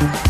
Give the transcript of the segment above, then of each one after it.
Thank you.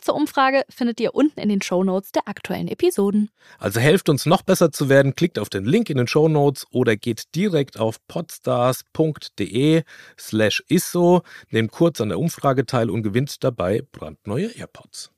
zur Umfrage findet ihr unten in den Show Notes der aktuellen Episoden. Also helft uns noch besser zu werden, klickt auf den Link in den Show Notes oder geht direkt auf podstars.de slash isso, nehmt kurz an der Umfrage teil und gewinnt dabei brandneue AirPods.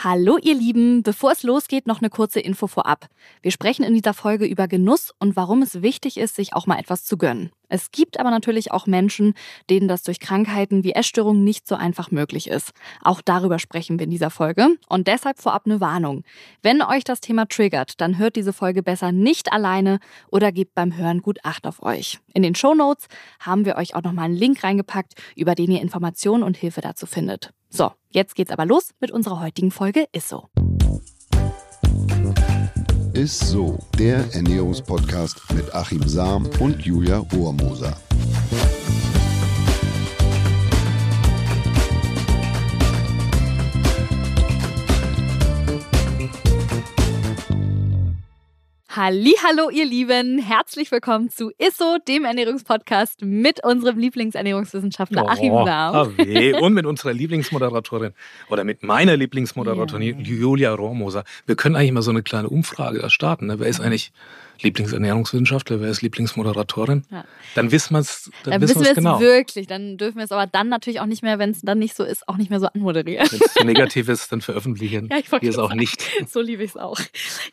Hallo ihr Lieben, bevor es losgeht, noch eine kurze Info vorab. Wir sprechen in dieser Folge über Genuss und warum es wichtig ist, sich auch mal etwas zu gönnen. Es gibt aber natürlich auch Menschen, denen das durch Krankheiten wie Essstörungen nicht so einfach möglich ist. Auch darüber sprechen wir in dieser Folge und deshalb vorab eine Warnung. Wenn euch das Thema triggert, dann hört diese Folge besser nicht alleine oder gebt beim Hören gut Acht auf euch. In den Show Notes haben wir euch auch nochmal einen Link reingepackt, über den ihr Informationen und Hilfe dazu findet. So, jetzt geht's aber los mit unserer heutigen Folge Ist so. Ist so, der Ernährungspodcast mit Achim Sam und Julia Rohrmoser. Hallo, ihr Lieben, herzlich willkommen zu ISSO, dem Ernährungspodcast mit unserem Lieblingsernährungswissenschaftler Oh, Achim Sam. Ave. Und mit unserer Lieblingsmoderatorin oder mit meiner Lieblingsmoderatorin Ja. Julia Rohrmoser. Wir können eigentlich mal so eine kleine Umfrage da starten. Ne? Wer ist eigentlich Lieblingsernährungswissenschaftler, wer ist Lieblingsmoderatorin? Ja. Dann wissen wir es dann Dann wissen wir es genau. wirklich, dann dürfen wir es aber dann natürlich auch nicht mehr, wenn es dann nicht so ist, auch nicht mehr so anmoderieren. Wenn es negativ ist, dann veröffentlichen Ja, wir es auch sagen. nicht. So liebe ich es auch.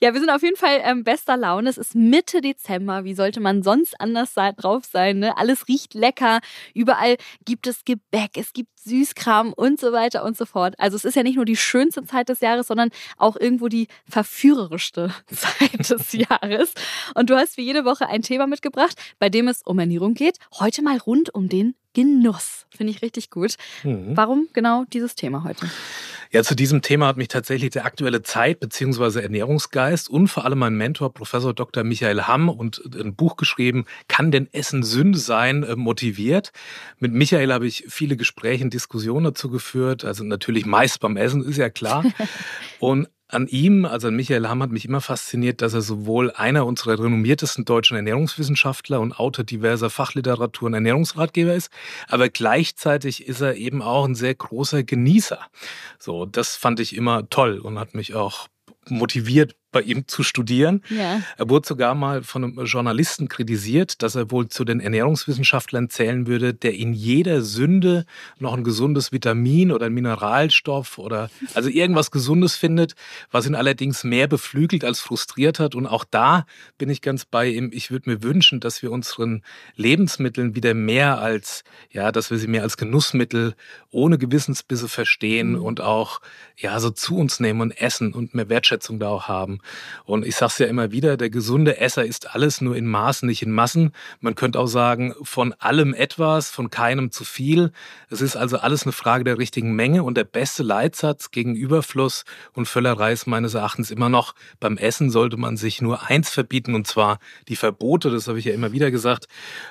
Ja, wir sind auf jeden Fall ähm, bester Laune. Es ist Mitte Dezember. Wie sollte man sonst anders sein, drauf sein? Ne? Alles riecht lecker. Überall gibt es Gebäck, es gibt Süßkram und so weiter und so fort. Also es ist ja nicht nur die schönste Zeit des Jahres, sondern auch irgendwo die verführerischste Zeit des Jahres. Und du hast wie jede Woche ein Thema mitgebracht, bei dem es um Ernährung geht. Heute mal rund um den Genuss. Finde ich richtig gut. Mhm. Warum genau dieses Thema heute? Ja, zu diesem Thema hat mich tatsächlich der aktuelle Zeit- bzw. Ernährungsgeist und vor allem mein Mentor, Professor Dr. Michael Hamm, und ein Buch geschrieben, Kann denn Essen Sünde sein, äh, motiviert. Mit Michael habe ich viele Gespräche und Diskussionen dazu geführt, also natürlich meist beim Essen, ist ja klar. und an ihm, also an Michael Hamm, hat mich immer fasziniert, dass er sowohl einer unserer renommiertesten deutschen Ernährungswissenschaftler und Autor diverser Fachliteratur und Ernährungsratgeber ist, aber gleichzeitig ist er eben auch ein sehr großer Genießer. So, das fand ich immer toll und hat mich auch motiviert, bei ihm zu studieren. Ja. Er wurde sogar mal von einem Journalisten kritisiert, dass er wohl zu den Ernährungswissenschaftlern zählen würde, der in jeder Sünde noch ein gesundes Vitamin oder ein Mineralstoff oder also irgendwas Gesundes findet, was ihn allerdings mehr beflügelt als frustriert hat. Und auch da bin ich ganz bei ihm. Ich würde mir wünschen, dass wir unseren Lebensmitteln wieder mehr als, ja, dass wir sie mehr als Genussmittel ohne Gewissensbisse verstehen Mhm. und auch, ja, so zu uns nehmen und essen und mehr Wertschätzung da auch haben. Und ich sage es ja immer wieder, der gesunde Esser ist alles nur in Maßen, nicht in Massen. Man könnte auch sagen, von allem etwas, von keinem zu viel. Es ist also alles eine Frage der richtigen Menge und der beste Leitsatz gegen Überfluss und Völlerei ist meines Erachtens immer noch, beim Essen sollte man sich nur eins verbieten und zwar die Verbote, das habe ich ja immer wieder gesagt.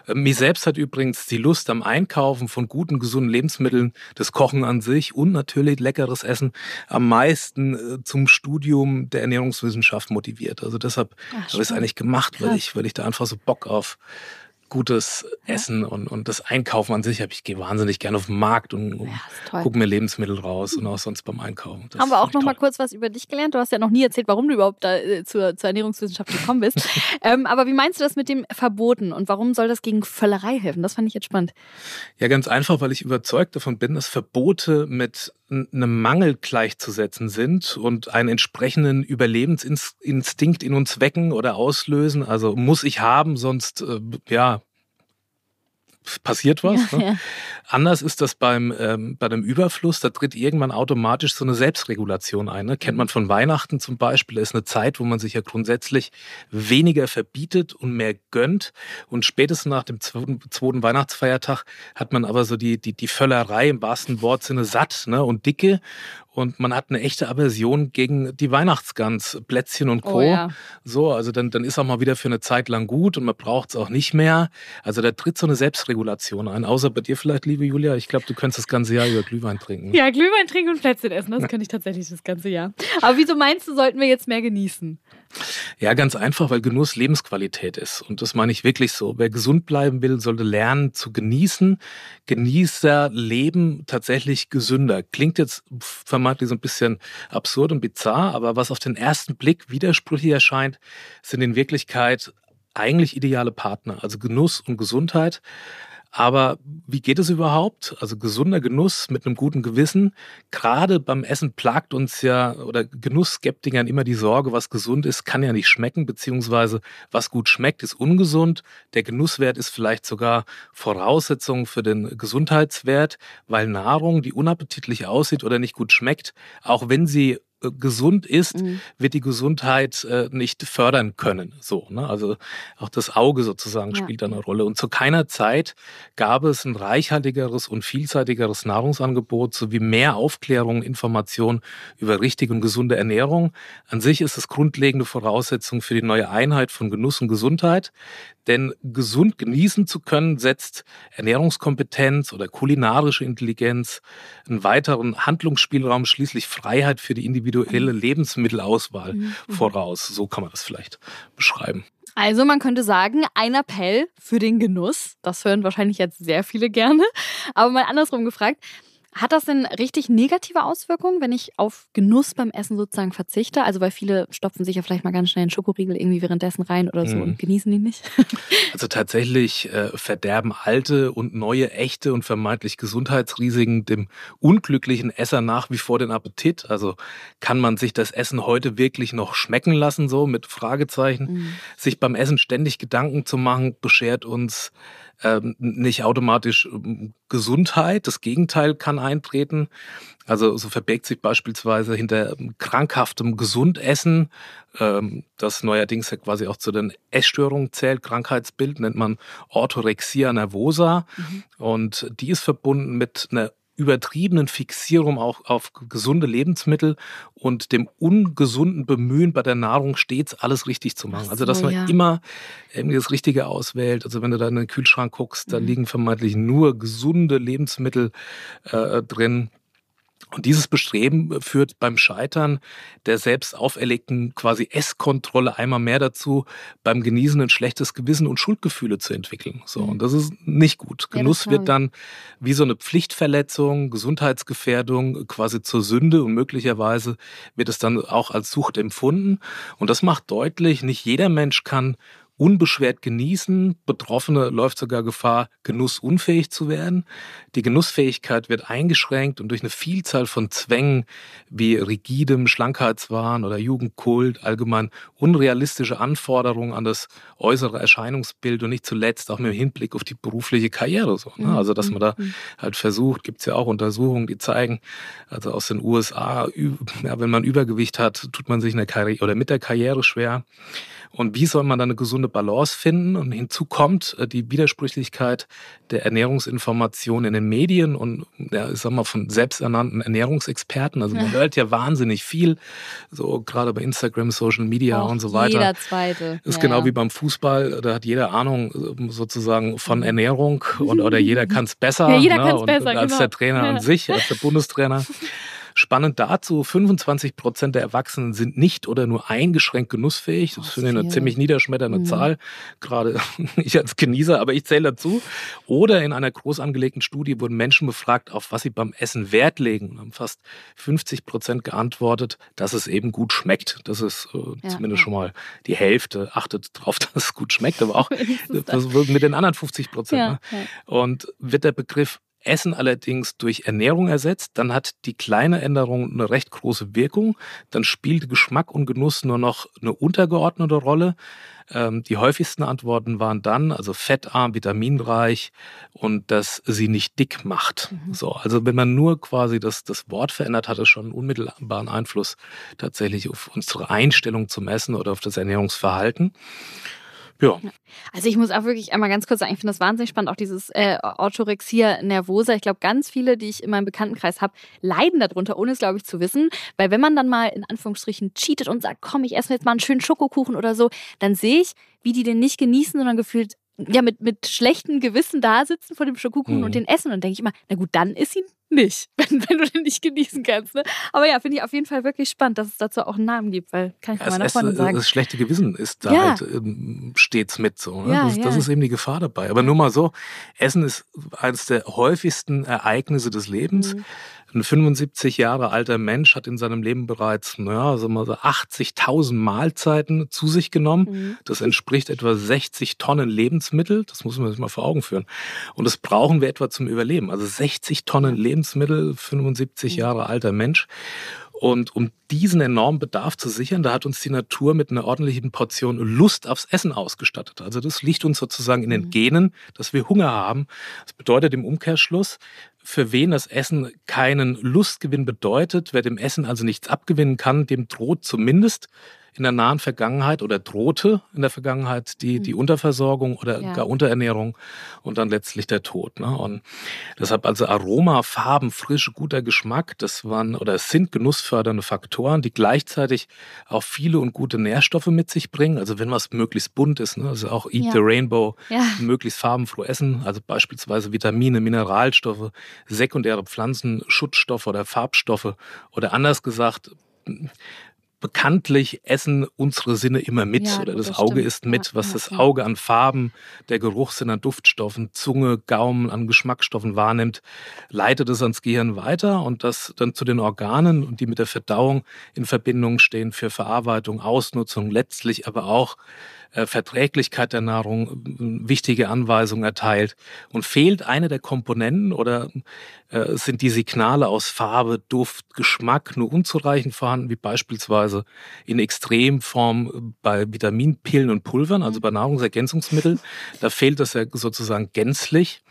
Äh, Mir selbst hat übrigens die Lust am Einkaufen von guten, gesunden Lebensmitteln, das Kochen an sich und natürlich leckeres Essen am meisten äh, zum Studium der Ernährungswissenschaft motiviert. Also deshalb habe ich es eigentlich gemacht, weil ich, weil ich da einfach so Bock auf gutes Essen und, und das Einkaufen an sich habe. Ich gehe wahnsinnig gerne auf den Markt und, und Ja, toll. gucke mir Lebensmittel raus und auch sonst beim Einkaufen. Das Haben wir auch noch ich mal toll. kurz was über dich gelernt. Du hast ja noch nie erzählt, warum du überhaupt da, äh, zur, zur Ernährungswissenschaft gekommen bist. ähm, aber wie meinst du das mit dem Verboten und warum soll das gegen Völlerei helfen? Das fand ich jetzt spannend. Ja, ganz einfach, weil ich überzeugt davon bin, dass Verbote mit einem Mangel gleichzusetzen sind und einen entsprechenden Überlebensinstinkt in uns wecken oder auslösen. Also muss ich haben, sonst äh, ja passiert was. Ja, ne? ja. Anders ist das beim, ähm, bei dem Überfluss, da tritt irgendwann automatisch so eine Selbstregulation ein. Ne? Kennt man von Weihnachten zum Beispiel, da ist eine Zeit, wo man sich ja grundsätzlich weniger verbietet und mehr gönnt. Und spätestens nach dem zweiten, zweiten Weihnachtsfeiertag hat man aber so die, die, die Völlerei im wahrsten Wortsinne satt ne? und dicke und man hat eine echte Aversion gegen die Weihnachtsgans, Plätzchen und Co. Oh, ja. So, also dann, dann ist auch mal wieder für eine Zeit lang gut und man braucht es auch nicht mehr. Also da tritt so eine Selbstregulation ein. Außer bei dir vielleicht, liebe Julia. Ich glaube, du könntest das ganze Jahr über Glühwein trinken. Ja, Glühwein trinken und Plätzchen essen, das kann ich tatsächlich das ganze Jahr. Aber wieso meinst du, sollten wir jetzt mehr genießen? Ja, ganz einfach, weil Genuss Lebensqualität ist. Und das meine ich wirklich so. Wer gesund bleiben will, sollte lernen zu genießen. Genießer leben tatsächlich gesünder. Klingt jetzt vermeintlich so ein bisschen absurd und bizarr, aber was auf den ersten Blick widersprüchlich erscheint, sind in Wirklichkeit eigentlich ideale Partner. Also Genuss und Gesundheit. Aber wie geht es überhaupt? Also gesunder Genuss mit einem guten Gewissen. Gerade beim Essen plagt uns ja oder Genussskeptikern immer die Sorge, was gesund ist, kann ja nicht schmecken, beziehungsweise was gut schmeckt, ist ungesund. Der Genusswert ist vielleicht sogar Voraussetzung für den Gesundheitswert, weil Nahrung, die unappetitlich aussieht oder nicht gut schmeckt, auch wenn sie gesund ist, mhm. wird die Gesundheit äh, nicht fördern können. So, ne? Also auch das Auge sozusagen ja. spielt eine Rolle. Und zu keiner Zeit gab es ein reichhaltigeres und vielseitigeres Nahrungsangebot sowie mehr Aufklärung, Information über richtige und gesunde Ernährung. An sich ist es grundlegende Voraussetzung für die neue Einheit von Genuss und Gesundheit. Denn gesund genießen zu können, setzt Ernährungskompetenz oder kulinarische Intelligenz, einen weiteren Handlungsspielraum, schließlich Freiheit für die individuelle mhm. Lebensmittelauswahl mhm. voraus. So kann man das vielleicht beschreiben. Also man könnte sagen, ein Appell für den Genuss. Das hören wahrscheinlich jetzt sehr viele gerne. Aber mal andersrum gefragt, hat das denn richtig negative Auswirkungen, wenn ich auf Genuss beim Essen sozusagen verzichte? Also weil viele stopfen sich ja vielleicht mal ganz schnell einen Schokoriegel irgendwie währenddessen rein oder so mhm. und genießen die nicht. Also tatsächlich äh, verderben alte und neue, echte und vermeintlich Gesundheitsrisiken dem unglücklichen Esser nach wie vor den Appetit. Also kann man sich das Essen heute wirklich noch schmecken lassen, so mit Fragezeichen. Mhm. Sich beim Essen ständig Gedanken zu machen, beschert uns ähm, nicht automatisch ähm, Gesundheit. Das Gegenteil kann eintreten. Also so verbirgt sich beispielsweise hinter ähm, krankhaftem Gesundessen, ähm, das neuerdings ja quasi auch zu den Essstörungen zählt, Krankheitsbild, nennt man Orthorexia nervosa. Mhm. Und die ist verbunden mit einer übertriebenen Fixierung auch auf gesunde Lebensmittel und dem ungesunden Bemühen bei der Nahrung stets alles richtig zu machen. So, also dass man ja. immer irgendwie das Richtige auswählt. Also wenn du da in den Kühlschrank guckst, da mhm. liegen vermeintlich nur gesunde Lebensmittel äh, drin. Und dieses Bestreben führt beim Scheitern der selbst auferlegten quasi Esskontrolle einmal mehr dazu, beim Genießen ein schlechtes Gewissen und Schuldgefühle zu entwickeln. So, mhm. und das ist nicht gut. Genuss ja, wird dann wie so eine Pflichtverletzung, Gesundheitsgefährdung quasi zur Sünde und möglicherweise wird es dann auch als Sucht empfunden. Und das macht deutlich, nicht jeder Mensch kann unbeschwert genießen. Betroffene läuft sogar Gefahr, genussunfähig zu werden. Die Genussfähigkeit wird eingeschränkt und durch eine Vielzahl von Zwängen wie rigidem Schlankheitswahn oder Jugendkult, allgemein unrealistische Anforderungen an das äußere Erscheinungsbild und nicht zuletzt auch mit Hinblick auf die berufliche Karriere. So, ne? Also dass man da mhm. halt versucht, gibt es ja auch Untersuchungen, die zeigen, also aus den USA, ja, wenn man Übergewicht hat, tut man sich in der Karriere oder mit der Karriere schwer. Und wie soll man da eine gesunde Balance finden? Und hinzu kommt äh, die Widersprüchlichkeit der Ernährungsinformation in den Medien und ja, ich sag mal von selbsternannten Ernährungsexperten. Also man ja. hört ja wahnsinnig viel, so gerade bei Instagram, Social Media Auch und so weiter. Jeder zweite. Ist ja, genau wie beim Fußball, da hat jeder Ahnung äh, sozusagen von mhm. Ernährung und, oder jeder kann es besser. Ja, jeder ne? kann es besser, als genau. der Trainer an sich, als der Bundestrainer. Spannend dazu, 25 Prozent der Erwachsenen sind nicht oder nur eingeschränkt genussfähig. Das oh, finde ich eine ziemlich niederschmetternde mhm. Zahl, gerade ich als Genießer, aber ich zähle dazu. Oder in einer groß angelegten Studie wurden Menschen befragt, auf was sie beim Essen Wert legen. Und haben fast 50 Prozent geantwortet, dass es eben gut schmeckt. Das ist äh, ja, zumindest ja. schon mal die Hälfte. Achtet darauf, dass es gut schmeckt, aber auch mit den anderen 50 Prozent. Ja, ne? Und wird der Begriff Essen allerdings durch Ernährung ersetzt, dann hat die kleine Änderung eine recht große Wirkung. Dann spielt Geschmack und Genuss nur noch eine untergeordnete Rolle. Ähm, die häufigsten Antworten waren dann, also fettarm, vitaminreich und dass sie nicht dick macht. Mhm. So, also wenn man nur quasi das, das Wort verändert, hat es schon einen unmittelbaren Einfluss tatsächlich auf unsere Einstellung zum Essen oder auf das Ernährungsverhalten. Ja. Also ich muss auch wirklich einmal ganz kurz sagen, ich finde das wahnsinnig spannend, auch dieses äh, Orthorexia nervosa. Ich glaube, ganz viele, die ich in meinem Bekanntenkreis habe, leiden darunter, ohne es, glaube ich, zu wissen. Weil wenn man dann mal in Anführungsstrichen cheatet und sagt, komm, ich esse jetzt mal einen schönen Schokokuchen oder so, dann sehe ich, wie die den nicht genießen, sondern gefühlt ja mit, mit schlechtem Gewissen da sitzen vor dem Schokokuchen mhm. und den essen. Und dann denke ich immer, na gut, dann isst ihn nicht, wenn, wenn du den nicht genießen kannst. Ne? Aber ja, finde ich auf jeden Fall wirklich spannend, dass es dazu auch einen Namen gibt, weil kann ich ja, meiner Freundin sagen. Das schlechte Gewissen ist da ja. halt ähm, stets mit so. Ne? Ja, das, das, ist eben die Gefahr dabei. Aber nur mal so, Essen ist eines der häufigsten Ereignisse des Lebens. Mhm. Ein 75 Jahre alter Mensch hat in seinem Leben bereits, naja, sagen wir so 80.000 Mahlzeiten zu sich genommen. Mhm. Das entspricht etwa 60 Tonnen Lebensmittel. Das muss man sich mal vor Augen führen. Und das brauchen wir etwa zum Überleben. Also 60 Tonnen Lebensmittel, 75 mhm. Jahre alter Mensch. Und um diesen enormen Bedarf zu sichern, da hat uns die Natur mit einer ordentlichen Portion Lust aufs Essen ausgestattet. Also das liegt uns sozusagen in den mhm. Genen, dass wir Hunger haben. Das bedeutet im Umkehrschluss, für wen das Essen keinen Lustgewinn bedeutet, wer dem Essen also nichts abgewinnen kann, dem droht zumindest in der nahen Vergangenheit oder drohte in der Vergangenheit die, die mhm. Unterversorgung oder ja. gar Unterernährung und dann letztlich der Tod. Ne? Und deshalb also Aroma, Farben, Frische, guter Geschmack, das waren oder sind genussfördernde Faktoren, die gleichzeitig auch viele und gute Nährstoffe mit sich bringen. Also wenn was möglichst bunt ist, ne? also auch Eat ja. the Rainbow, ja. möglichst farbenfroh essen, also beispielsweise Vitamine, Mineralstoffe, sekundäre Pflanzen, Schutzstoffe oder Farbstoffe oder anders gesagt, bekanntlich essen unsere Sinne immer mit ja, oder das, das Auge ist mit, was ja, das Auge an Farben, der Geruchssinn an Duftstoffen, Zunge, Gaumen an Geschmacksstoffen wahrnimmt, leitet es ans Gehirn weiter und das dann zu den Organen und die mit der Verdauung in Verbindung stehen für Verarbeitung, Ausnutzung, letztlich aber auch äh, Verträglichkeit der Nahrung wichtige Anweisungen erteilt. Und fehlt eine der Komponenten oder äh, sind die Signale aus Farbe, Duft, Geschmack nur unzureichend vorhanden, wie beispielsweise in Extremform bei Vitaminpillen und Pulvern, also bei Nahrungsergänzungsmitteln. Da fehlt das ja sozusagen gänzlich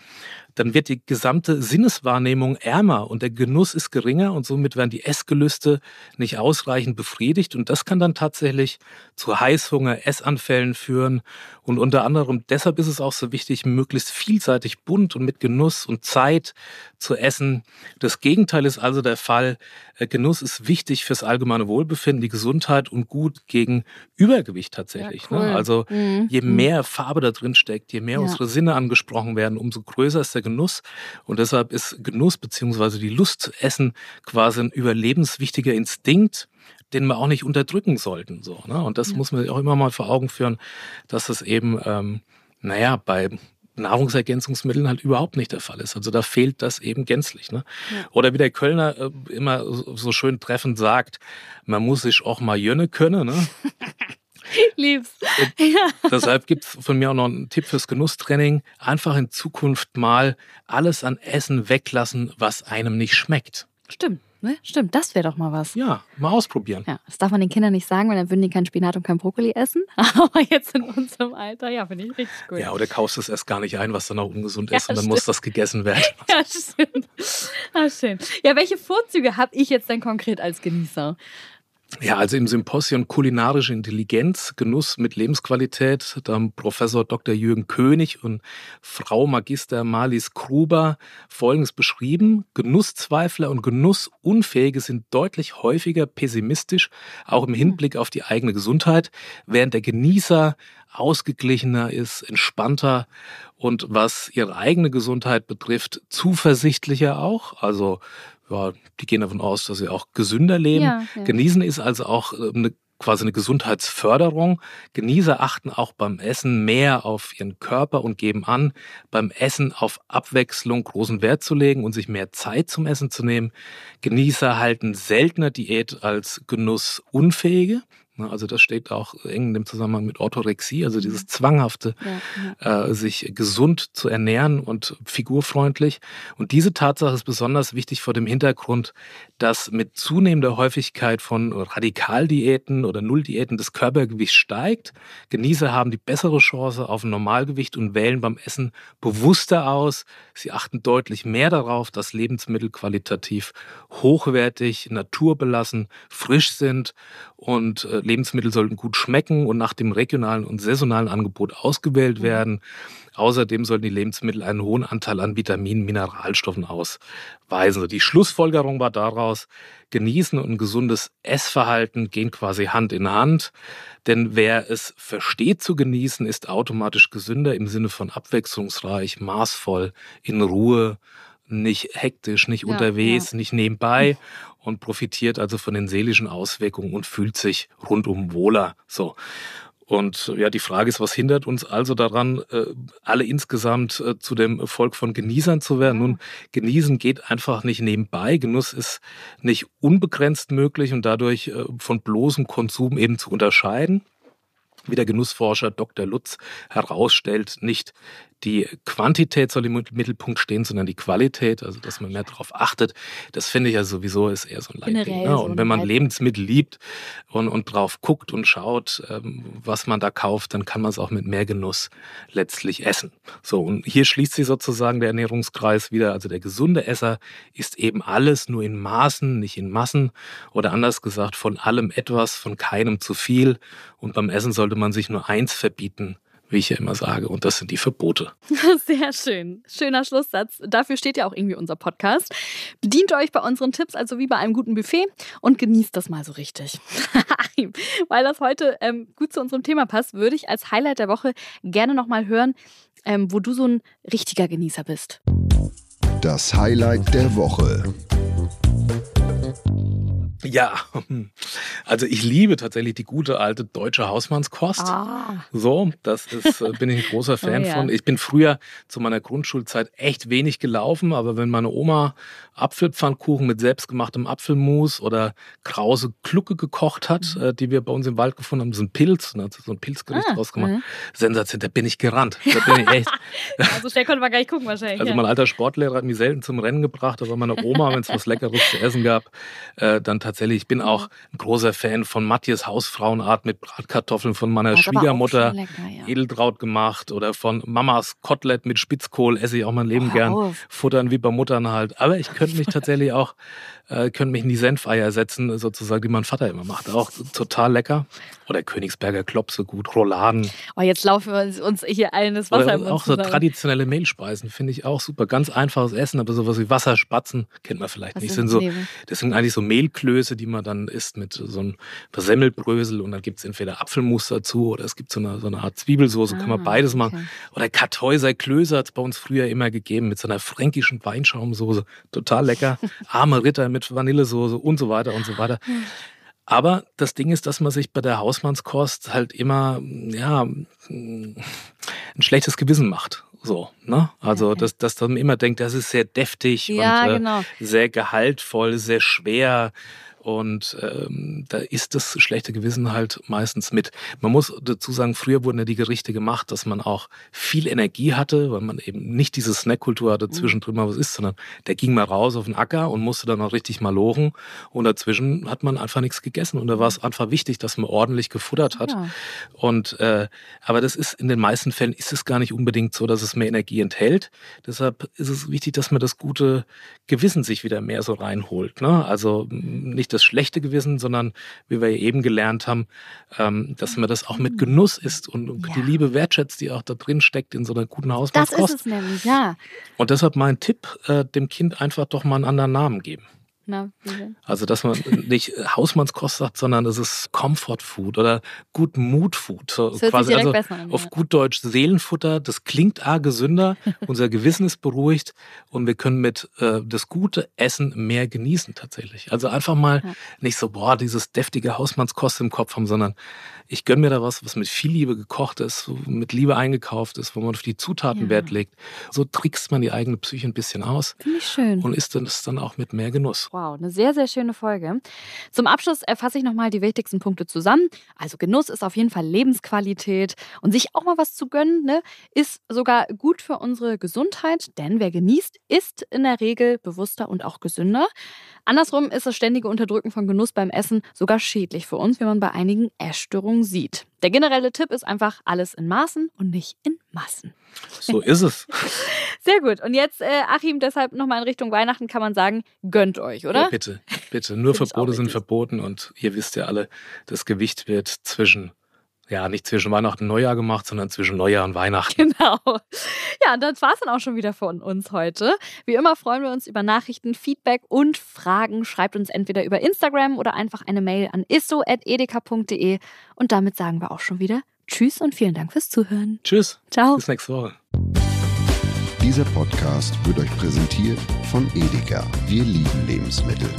dann wird die gesamte Sinneswahrnehmung ärmer und der Genuss ist geringer und somit werden die Essgelüste nicht ausreichend befriedigt und das kann dann tatsächlich zu Heißhunger, Essanfällen führen und unter anderem deshalb ist es auch so wichtig, möglichst vielseitig bunt und mit Genuss und Zeit zu essen. Das Gegenteil ist also der Fall. Äh, Genuss ist wichtig fürs allgemeine Wohlbefinden, die Gesundheit und gut gegen Übergewicht tatsächlich. Ja, ne? cool. Also mhm. je mhm. mehr Farbe da drin steckt, je mehr ja. unsere Sinne angesprochen werden, umso größer ist der Genuss. Und deshalb ist Genuss beziehungsweise die Lust zu essen quasi ein überlebenswichtiger Instinkt den wir auch nicht unterdrücken sollten. So, ne? Und das ja. muss man sich auch immer mal vor Augen führen, dass das eben, ähm, naja, bei Nahrungsergänzungsmitteln halt überhaupt nicht der Fall ist. Also da fehlt das eben gänzlich. Ne? Ja. Oder wie der Kölner äh, immer so schön treffend sagt, man muss sich auch mal jönne können. Ne? Lieb's. Ja. Deshalb gibt es von mir auch noch einen Tipp fürs Genusstraining. Einfach in Zukunft mal alles an Essen weglassen, was einem nicht schmeckt. Stimmt. Ne? Stimmt, das wäre doch mal was. Ja, mal ausprobieren. Ja, das darf man den Kindern nicht sagen, weil dann würden die kein Spinat und kein Brokkoli essen. Aber jetzt in unserem Alter, ja, finde ich richtig gut. Ja, oder kaufst es erst gar nicht ein, was dann auch ungesund ist ja, und dann stimmt. muss das gegessen werden. Ja, stimmt. Ah, schön. Ja, welche Vorzüge habe ich jetzt denn konkret als Genießer? Ja, also im Symposium Kulinarische Intelligenz, Genuss mit Lebensqualität, da haben Professor Dr. Jürgen König und Frau Magister Marlies Gruber Folgendes beschrieben. Genusszweifler und Genussunfähige sind deutlich häufiger pessimistisch, auch im Hinblick auf die eigene Gesundheit, während der Genießer ausgeglichener ist, entspannter und was ihre eigene Gesundheit betrifft, zuversichtlicher auch. Also ja, die gehen davon aus, dass sie auch gesünder leben. Ja, ja. Genießen ist also auch eine quasi eine Gesundheitsförderung. Genießer achten auch beim Essen mehr auf ihren Körper und geben an, beim Essen auf Abwechslung großen Wert zu legen und sich mehr Zeit zum Essen zu nehmen. Genießer halten seltener Diät als Genussunfähige. Ne, also das steht auch eng in dem Zusammenhang mit Orthorexie, also dieses zwanghafte, ja, Äh, sich gesund zu ernähren und figurfreundlich. Und diese Tatsache ist besonders wichtig vor dem Hintergrund, dass mit zunehmender Häufigkeit von Radikaldiäten oder Nulldiäten das Körpergewicht steigt. Genießer haben die bessere Chance auf ein Normalgewicht und wählen beim Essen bewusster aus. Sie achten deutlich mehr darauf, dass Lebensmittel qualitativ hochwertig, naturbelassen, frisch sind und äh, Lebensmittel sollten gut schmecken und nach dem regionalen und saisonalen Angebot ausgewählt mhm. werden. Außerdem sollten die Lebensmittel einen hohen Anteil an Vitaminen, Mineralstoffen ausweisen. Die Schlussfolgerung war daraus, Genießen und gesundes Essverhalten gehen quasi Hand in Hand. Denn wer es versteht zu genießen, ist automatisch gesünder im Sinne von abwechslungsreich, maßvoll, in Ruhe, nicht hektisch, nicht ja, unterwegs, ja. nicht nebenbei und profitiert also von den seelischen Auswirkungen und fühlt sich rundum wohler. So. Und ja, die Frage ist, was hindert uns also daran, äh, alle insgesamt äh, zu dem Volk von Genießern zu werden? Nun, genießen geht einfach nicht nebenbei. Genuss ist nicht unbegrenzt möglich und dadurch äh, von bloßem Konsum eben zu unterscheiden wie der Genussforscher Dr. Lutz herausstellt, nicht die Quantität soll im Mittelpunkt stehen, sondern die Qualität, also dass man mehr darauf achtet. Das finde ich ja sowieso ist eher so ein Leitding. Ne? Und wenn man Lebensmittel liebt und, und drauf guckt und schaut, ähm, was man da kauft, dann kann man es auch mit mehr Genuss letztlich essen. So, und hier schließt sich sozusagen der Ernährungskreis wieder. Also der gesunde Esser ist eben alles nur in Maßen, nicht in Massen. Oder anders gesagt, von allem etwas, von keinem zu viel. Und beim Essen sollte man sich nur eins verbieten, wie ich ja immer sage. Und das sind die Verbote. Sehr schön. Schöner Schlusssatz. Dafür steht ja auch irgendwie unser Podcast. Bedient euch bei unseren Tipps also wie bei einem guten Buffet und genießt das mal so richtig. Weil das heute ähm, gut zu unserem Thema passt, würde ich als Highlight der Woche gerne nochmal hören, ähm, wo du so ein richtiger Genießer bist. Das Highlight der Woche. Ja, also ich liebe tatsächlich die gute alte deutsche Hausmannskost. Ah. So, das ist, äh, bin ich ein großer Fan oh, ja. von. Ich bin früher zu meiner Grundschulzeit echt wenig gelaufen, aber wenn meine Oma Apfelpfannkuchen mit selbstgemachtem Apfelmus oder krause Klucke gekocht hat, mhm. äh, die wir bei uns im Wald gefunden haben, so ein Pilz, ne, so ein Pilzgericht ah, draus gemacht. Mhm. Sensation, da bin ich gerannt. Da bin ich echt. also schnell konnte man gar nicht gucken wahrscheinlich. Also mein alter Sportlehrer hat mich selten zum Rennen gebracht, aber meine Oma, wenn es was Leckeres zu essen gab, äh, dann tatsächlich tatsächlich. Ich bin mhm. auch ein großer Fan von Matthias Hausfrauenart mit Bratkartoffeln von meiner Schwiegermutter lecker, ja. Edeltraut gemacht oder von Mamas Kotelett mit Spitzkohl esse ich auch mein Leben oh, gern. Auf. Futtern wie bei Muttern halt. Aber ich könnte mich tatsächlich auch äh, können mich in die Senfeier setzen, sozusagen, die mein Vater immer macht. Auch total lecker. Oder Königsberger Klopse gut, Rouladen. Oh, jetzt laufen wir uns hier allen das Wasser Oder Auch so traditionelle Mehlspeisen finde ich auch super. Ganz einfaches Essen, aber sowas wie Wasserspatzen kennt man vielleicht Was nicht. Sind so, das sind eigentlich so Mehlklöße, die man dann isst mit so einem Versemmelbrösel und dann gibt es entweder Apfelmus dazu oder es gibt so eine, so eine Art Zwiebelsoße, ah, kann man ah, beides okay. machen. Oder Kartäuser Klöße hat es bei uns früher immer gegeben mit so einer fränkischen Weinschaumsoße. Total lecker. Arme Ritter mit mit Vanillesoße und so weiter und so weiter. Aber das Ding ist, dass man sich bei der Hausmannskost halt immer, ja, ein schlechtes Gewissen macht. So, ne? Also, okay. dass, dass man immer denkt, das ist sehr deftig ja, und äh, genau. sehr gehaltvoll, sehr schwer. Und ähm, da ist das schlechte Gewissen halt meistens mit. Man muss dazu sagen, früher wurden ja die Gerichte gemacht, dass man auch viel Energie hatte, weil man eben nicht diese Snackkultur hatte, mhm. zwischendrin mal was isst, sondern der ging mal raus auf den Acker und musste dann auch richtig mal lochen. Und dazwischen hat man einfach nichts gegessen. Und da war es mhm. einfach wichtig, dass man ordentlich gefuttert hat. Ja. Und äh, aber das ist in den meisten Fällen ist es gar nicht unbedingt so, dass es mehr Energie enthält. Deshalb ist es wichtig, dass man das gute Gewissen sich wieder mehr so reinholt. Ne? Also nicht das schlechte Gewissen, sondern wie wir eben gelernt haben, ähm, dass man das auch mit Genuss isst und ja. die Liebe wertschätzt, die auch da drin steckt in so einer guten Hausmannskost. Das ist es nämlich, ja. Und deshalb mein Tipp, äh, dem Kind einfach doch mal einen anderen Namen geben. Na, also, dass man nicht Hausmannskost sagt, sondern es ist Comfort Food oder Good Mood Food. So quasi also an, auf gut Deutsch Seelenfutter. Das klingt a gesünder. Unser Gewissen ist beruhigt und wir können mit äh, das gute Essen mehr genießen tatsächlich. Also einfach mal ja. nicht so, boah, dieses deftige Hausmannskost im Kopf haben, sondern ich gönne mir da was, was mit viel Liebe gekocht ist, mit Liebe eingekauft ist, wo man auf die Zutaten ja. Wert legt. So trickst man die eigene Psyche ein bisschen aus. Finde ich schön. Und isst das dann auch mit mehr Genuss. Wow, eine sehr, sehr schöne Folge. Zum Abschluss erfasse ich nochmal die wichtigsten Punkte zusammen. Also Genuss ist auf jeden Fall Lebensqualität und sich auch mal was zu gönnen, ne, ist sogar gut für unsere Gesundheit, denn wer genießt, ist in der Regel bewusster und auch gesünder. Andersrum ist das ständige Unterdrücken von Genuss beim Essen sogar schädlich für uns, wie man bei einigen Essstörungen sieht. Der generelle Tipp ist einfach alles in Maßen und nicht in Massen. So ist es. Sehr gut. Und jetzt, äh, Achim, deshalb nochmal in Richtung Weihnachten kann man sagen, gönnt euch, oder? Ja, bitte, bitte. Nur Verbote sind verboten und ihr wisst ja alle, das Gewicht wird zwischen ja, nicht zwischen Weihnachten und Neujahr gemacht, sondern zwischen Neujahr und Weihnachten. Genau. Ja, und das war es dann auch schon wieder von uns heute. Wie immer freuen wir uns über Nachrichten, Feedback und Fragen. Schreibt uns entweder über Instagram oder einfach eine Mail an isso.edeka.de. Und damit sagen wir auch schon wieder Tschüss und vielen Dank fürs Zuhören. Tschüss. Ciao. Bis nächste Woche. Dieser Podcast wird euch präsentiert von Edeka. Wir lieben Lebensmittel.